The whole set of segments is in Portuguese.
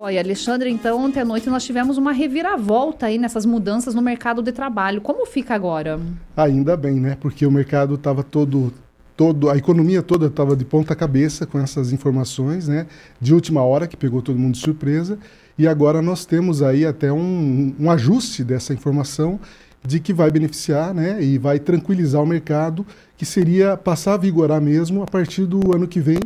Olha, Alexandre, então ontem à noite nós tivemos uma reviravolta aí nessas mudanças no mercado de trabalho. Como fica agora? Ainda bem, né? Porque o mercado estava todo, todo, a economia toda estava de ponta cabeça com essas informações, né? De última hora que pegou todo mundo de surpresa. E agora nós temos aí até um, um ajuste dessa informação de que vai beneficiar, né? E vai tranquilizar o mercado, que seria passar a vigorar mesmo a partir do ano que vem,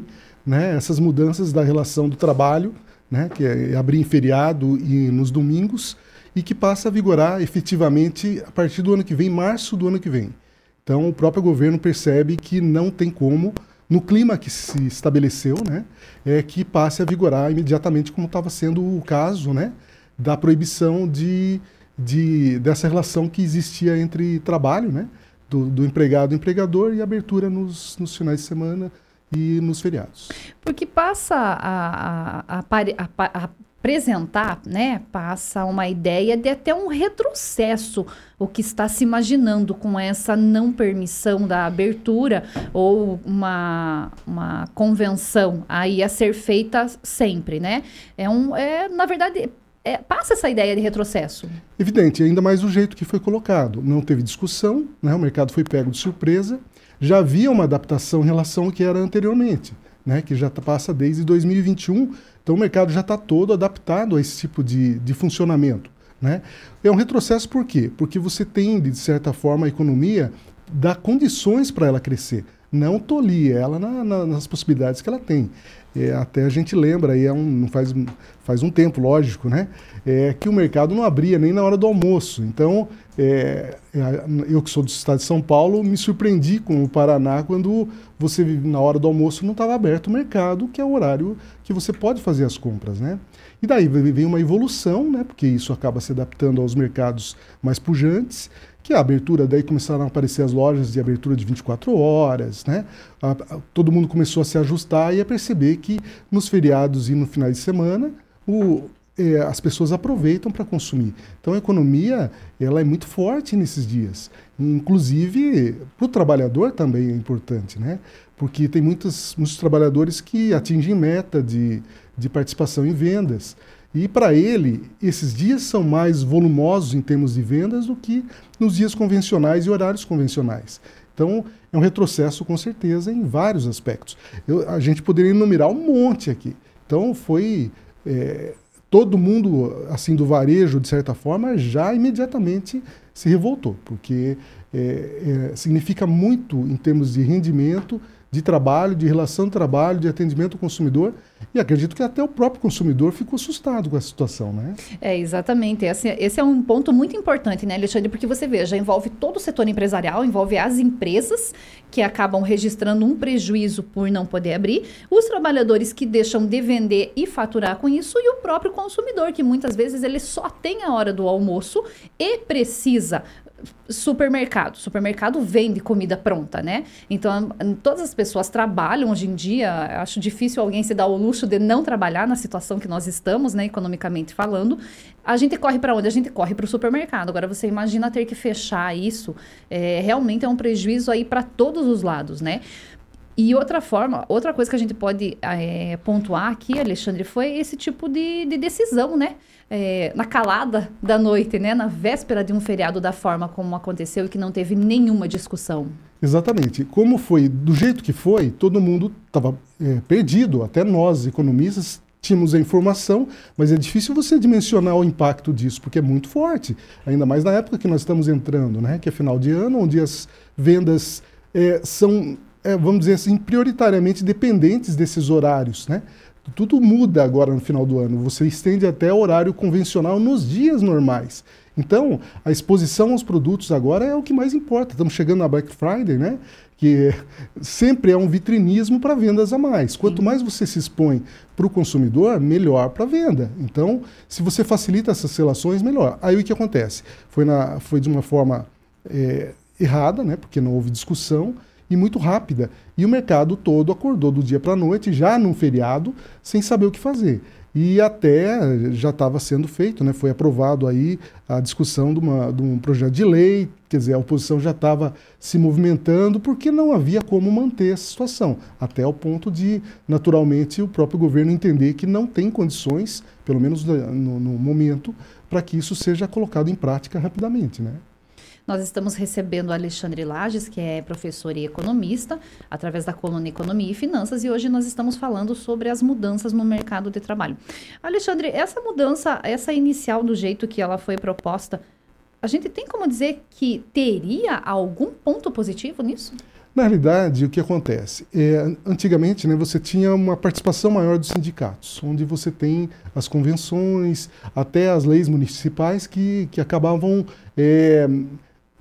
né? Essas mudanças da relação do trabalho né, que é abrir em feriado e nos domingos, e que passa a vigorar efetivamente a partir do ano que vem, março do ano que vem. Então, o próprio governo percebe que não tem como, no clima que se estabeleceu, né, é que passe a vigorar imediatamente, como estava sendo o caso né, da proibição de, de, dessa relação que existia entre trabalho, né, do, do empregado e empregador, e abertura nos, nos finais de semana, e nos feriados. Porque passa a, a, a, a apresentar, né, passa uma ideia de até um retrocesso o que está se imaginando com essa não permissão da abertura ou uma, uma convenção aí a ser feita sempre, né? É um, é, na verdade, é, passa essa ideia de retrocesso. Evidente, ainda mais do jeito que foi colocado. Não teve discussão, né? o mercado foi pego de surpresa já havia uma adaptação em relação ao que era anteriormente, né, que já passa desde 2021. Então o mercado já está todo adaptado a esse tipo de, de funcionamento. Né? É um retrocesso por quê? Porque você tem, de certa forma, a economia dá condições para ela crescer, não tolir ela na, na, nas possibilidades que ela tem. É, até a gente lembra, aí é um, faz, faz um tempo, lógico, né? É, que o mercado não abria nem na hora do almoço. Então, é, é, eu que sou do estado de São Paulo, me surpreendi com o Paraná quando você, na hora do almoço, não estava aberto o mercado, que é o horário que você pode fazer as compras, né? E daí vem uma evolução, né? Porque isso acaba se adaptando aos mercados mais pujantes que a abertura, daí começaram a aparecer as lojas de abertura de 24 horas, né? A, a, todo mundo começou a se ajustar e a perceber que nos feriados e no final de semana o, é, as pessoas aproveitam para consumir. Então a economia ela é muito forte nesses dias. Inclusive para o trabalhador também é importante, né? Porque tem muitos, muitos trabalhadores que atingem meta de, de participação em vendas. E para ele, esses dias são mais volumosos em termos de vendas do que nos dias convencionais e horários convencionais. Então, é um retrocesso com certeza em vários aspectos. Eu, a gente poderia enumerar um monte aqui. Então, foi é, todo mundo assim do varejo, de certa forma, já imediatamente se revoltou, porque é, é, significa muito em termos de rendimento de trabalho, de relação de trabalho, de atendimento ao consumidor. E acredito que até o próprio consumidor ficou assustado com a situação, né? É, exatamente. Esse, esse é um ponto muito importante, né, Alexandre? Porque você veja, envolve todo o setor empresarial, envolve as empresas que acabam registrando um prejuízo por não poder abrir, os trabalhadores que deixam de vender e faturar com isso, e o próprio consumidor, que muitas vezes ele só tem a hora do almoço e precisa supermercado. Supermercado vende comida pronta, né? Então, todas as pessoas trabalham hoje em dia. Acho difícil alguém se dar o luxo de não trabalhar na situação que nós estamos, né, economicamente falando. A gente corre para onde? A gente corre para o supermercado. Agora, você imagina ter que fechar isso. É, realmente é um prejuízo aí para todos os lados, né? E outra forma, outra coisa que a gente pode é, pontuar aqui, Alexandre, foi esse tipo de, de decisão, né? É, na calada da noite, né? Na véspera de um feriado da forma como aconteceu e que não teve nenhuma discussão. Exatamente. Como foi, do jeito que foi, todo mundo estava é, perdido, até nós, economistas, tínhamos a informação, mas é difícil você dimensionar o impacto disso, porque é muito forte. Ainda mais na época que nós estamos entrando, né? Que é final de ano, onde as vendas é, são é, vamos dizer assim, prioritariamente dependentes desses horários, né? Tudo muda agora no final do ano. Você estende até o horário convencional nos dias normais. Então, a exposição aos produtos agora é o que mais importa. Estamos chegando na Black Friday, né? Que sempre é um vitrinismo para vendas a mais. Quanto Sim. mais você se expõe para o consumidor, melhor para a venda. Então, se você facilita essas relações, melhor. Aí o que acontece? Foi, na, foi de uma forma é, errada, né? Porque não houve discussão e muito rápida. E o mercado todo acordou do dia para a noite, já num feriado, sem saber o que fazer. e até já estava sendo feito, né? foi aprovado aí a discussão de, uma, de um projeto de lei, quer dizer, a oposição já estava se movimentando porque não havia como manter essa situação, até o ponto de, naturalmente, o próprio governo entender que não tem condições, pelo menos no, no momento, para que isso seja colocado em prática rapidamente. Né? Nós estamos recebendo o Alexandre Lages, que é professor e economista, através da coluna Economia e Finanças, e hoje nós estamos falando sobre as mudanças no mercado de trabalho. Alexandre, essa mudança, essa inicial do jeito que ela foi proposta, a gente tem como dizer que teria algum ponto positivo nisso? Na realidade, o que acontece? É, antigamente, né, você tinha uma participação maior dos sindicatos, onde você tem as convenções, até as leis municipais que, que acabavam é,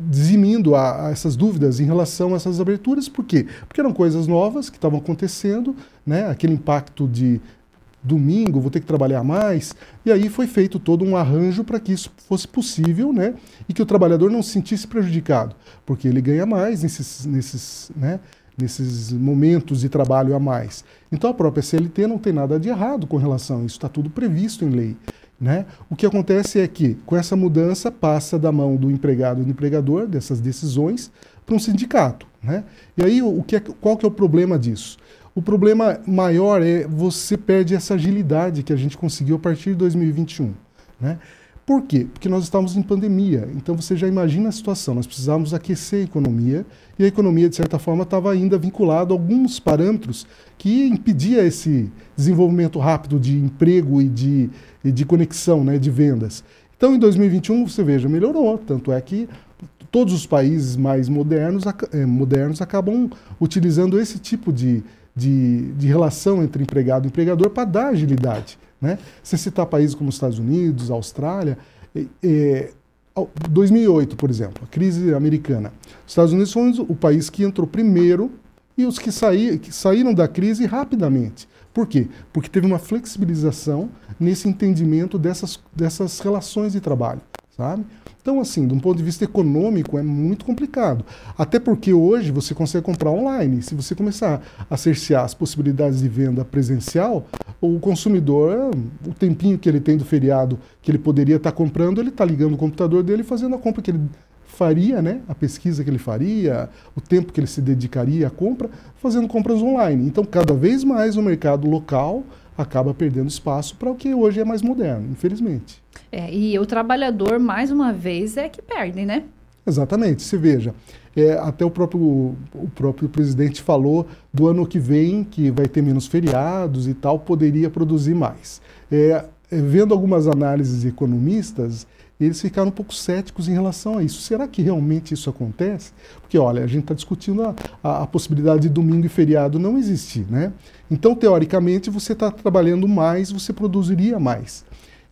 dizimindo a, a, essas dúvidas em relação a essas aberturas. Por quê? Porque eram coisas novas que estavam acontecendo, né? aquele impacto de domingo, vou ter que trabalhar mais, e aí foi feito todo um arranjo para que isso fosse possível, né? E que o trabalhador não se sentisse prejudicado, porque ele ganha mais nesses, nesses, né? nesses momentos de trabalho a mais. Então a própria CLT não tem nada de errado com relação a isso, está tudo previsto em lei. Né? O que acontece é que, com essa mudança, passa da mão do empregado e do empregador, dessas decisões, para um sindicato. Né? E aí, o que é, qual que é o problema disso? O problema maior é você perde essa agilidade que a gente conseguiu a partir de 2021. Né? Por quê? Porque nós estávamos em pandemia. Então você já imagina a situação. Nós precisávamos aquecer a economia e a economia, de certa forma, estava ainda vinculada a alguns parâmetros que impedia esse desenvolvimento rápido de emprego e de, e de conexão, né, de vendas. Então, em 2021, você veja, melhorou. Tanto é que todos os países mais modernos, eh, modernos acabam utilizando esse tipo de, de, de relação entre empregado e empregador para dar agilidade. Né? Se citar países como os Estados Unidos, Austrália, é, 2008, por exemplo, a crise americana. Os Estados Unidos foi o país que entrou primeiro e os que, saí, que saíram da crise rapidamente. Por quê? Porque teve uma flexibilização nesse entendimento dessas, dessas relações de trabalho, sabe? Então, assim, de um ponto de vista econômico, é muito complicado. Até porque hoje você consegue comprar online. Se você começar a cercear as possibilidades de venda presencial, o consumidor, o tempinho que ele tem do feriado que ele poderia estar comprando, ele está ligando o computador dele e fazendo a compra que ele faria, né? A pesquisa que ele faria, o tempo que ele se dedicaria à compra, fazendo compras online. Então, cada vez mais o mercado local acaba perdendo espaço para o que hoje é mais moderno, infelizmente. É, e o trabalhador, mais uma vez, é que perde, né? Exatamente. Se veja, é, até o próprio, o próprio presidente falou do ano que vem, que vai ter menos feriados e tal, poderia produzir mais. É, é vendo algumas análises de economistas, eles ficaram um pouco céticos em relação a isso. Será que realmente isso acontece? Porque, olha, a gente está discutindo a, a, a, possibilidade de domingo e feriado não existir, né? Então, teoricamente, você está trabalhando mais, você produziria mais.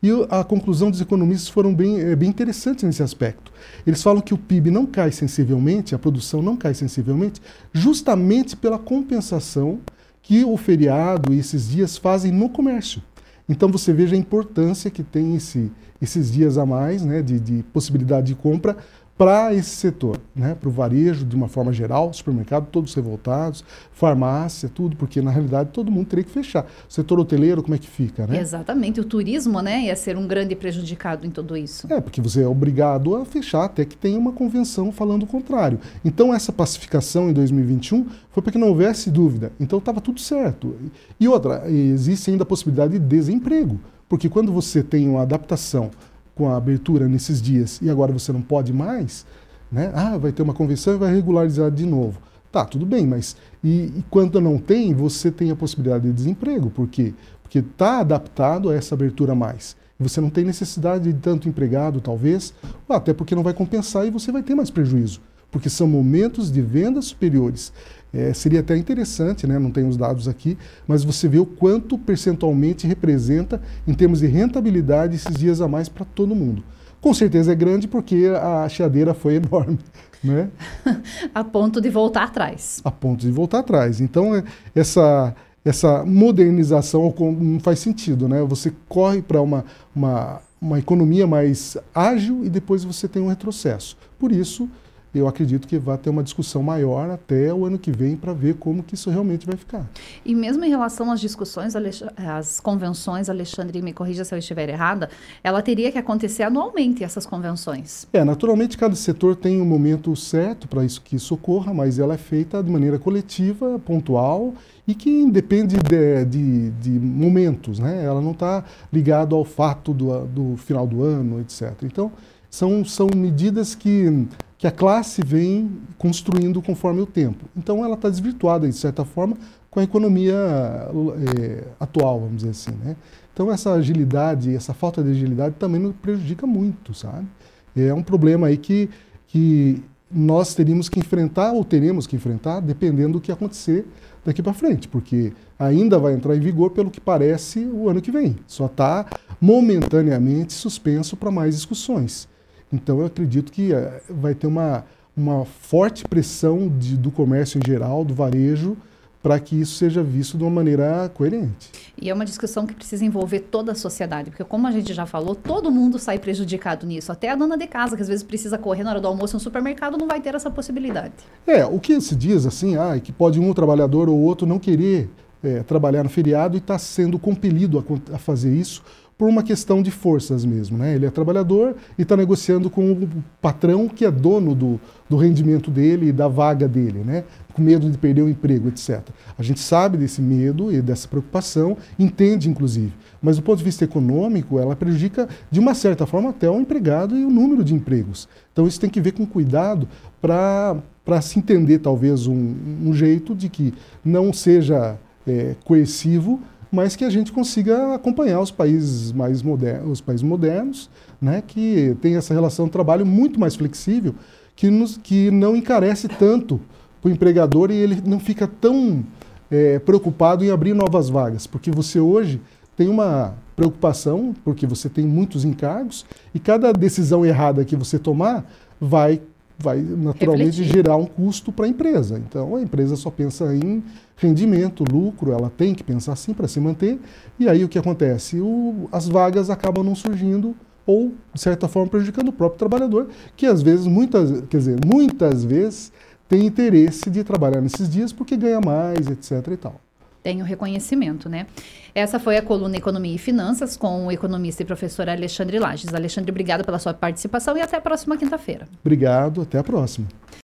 E a conclusão dos economistas foram bem, é, bem interessantes nesse aspecto. Eles falam que o PIB não cai sensivelmente, a produção não cai sensivelmente, justamente pela compensação que o feriado e esses dias fazem no comércio. Então você veja a importância que tem esse, esses dias a mais né, de, de possibilidade de compra para esse setor, né, para o varejo de uma forma geral, supermercado todos revoltados, farmácia, tudo, porque na realidade todo mundo teria que fechar. O setor hoteleiro, como é que fica, né? Exatamente, o turismo, né, ia ser um grande prejudicado em tudo isso. É, porque você é obrigado a fechar até que tenha uma convenção falando o contrário. Então essa pacificação em 2021 foi para que não houvesse dúvida. Então estava tudo certo. E outra, existe ainda a possibilidade de desemprego, porque quando você tem uma adaptação com a abertura nesses dias e agora você não pode mais, né? Ah, vai ter uma convenção e vai regularizar de novo. Tá, tudo bem, mas e, e quando não tem, você tem a possibilidade de desemprego. Por quê? Porque está adaptado a essa abertura mais. Você não tem necessidade de tanto empregado, talvez, até porque não vai compensar e você vai ter mais prejuízo, porque são momentos de vendas superiores. É, seria até interessante, né? não tenho os dados aqui, mas você vê o quanto percentualmente representa em termos de rentabilidade esses dias a mais para todo mundo. Com certeza é grande porque a chiadeira foi enorme. Né? a ponto de voltar atrás. A ponto de voltar atrás. Então, é, essa, essa modernização não faz sentido. Né? Você corre para uma, uma, uma economia mais ágil e depois você tem um retrocesso. Por isso, eu acredito que vai ter uma discussão maior até o ano que vem para ver como que isso realmente vai ficar. E mesmo em relação às discussões, às convenções, Alexandre, me corrija se eu estiver errada, ela teria que acontecer anualmente, essas convenções. É, naturalmente cada setor tem um momento certo para isso que isso ocorra, mas ela é feita de maneira coletiva, pontual e que depende de, de, de momentos, né? Ela não está ligada ao fato do, do final do ano, etc. Então, são, são medidas que que a classe vem construindo conforme o tempo. Então ela está desvirtuada, de certa forma, com a economia é, atual, vamos dizer assim. Né? Então essa agilidade, essa falta de agilidade também nos prejudica muito, sabe? É um problema aí que, que nós teríamos que enfrentar ou teremos que enfrentar dependendo do que acontecer daqui para frente, porque ainda vai entrar em vigor, pelo que parece, o ano que vem. Só está momentaneamente suspenso para mais discussões. Então eu acredito que uh, vai ter uma, uma forte pressão de, do comércio em geral, do varejo, para que isso seja visto de uma maneira coerente. E é uma discussão que precisa envolver toda a sociedade, porque como a gente já falou, todo mundo sai prejudicado nisso. Até a dona de casa, que às vezes precisa correr na hora do almoço no supermercado, não vai ter essa possibilidade. É, o que se diz assim, ah, é que pode um trabalhador ou outro não querer é, trabalhar no feriado e está sendo compelido a, a fazer isso por uma questão de forças mesmo. Né? Ele é trabalhador e está negociando com o patrão que é dono do, do rendimento dele e da vaga dele, né? com medo de perder o emprego, etc. A gente sabe desse medo e dessa preocupação, entende inclusive. Mas do ponto de vista econômico, ela prejudica de uma certa forma até o empregado e o número de empregos. Então isso tem que ver com cuidado para se entender talvez um, um jeito de que não seja é, coercivo, mas que a gente consiga acompanhar os países mais modernos, os países modernos, né, que tem essa relação de trabalho muito mais flexível, que, nos, que não encarece tanto para o empregador e ele não fica tão é, preocupado em abrir novas vagas, porque você hoje tem uma preocupação, porque você tem muitos encargos, e cada decisão errada que você tomar vai vai naturalmente Refletir. gerar um custo para a empresa. Então a empresa só pensa em rendimento, lucro, ela tem que pensar assim para se manter. E aí o que acontece? O, as vagas acabam não surgindo ou de certa forma prejudicando o próprio trabalhador, que às vezes muitas, quer dizer, muitas vezes tem interesse de trabalhar nesses dias porque ganha mais, etc e tal tem o reconhecimento, né? Essa foi a coluna Economia e Finanças com o economista e professor Alexandre Lages. Alexandre, obrigado pela sua participação e até a próxima quinta-feira. Obrigado, até a próxima.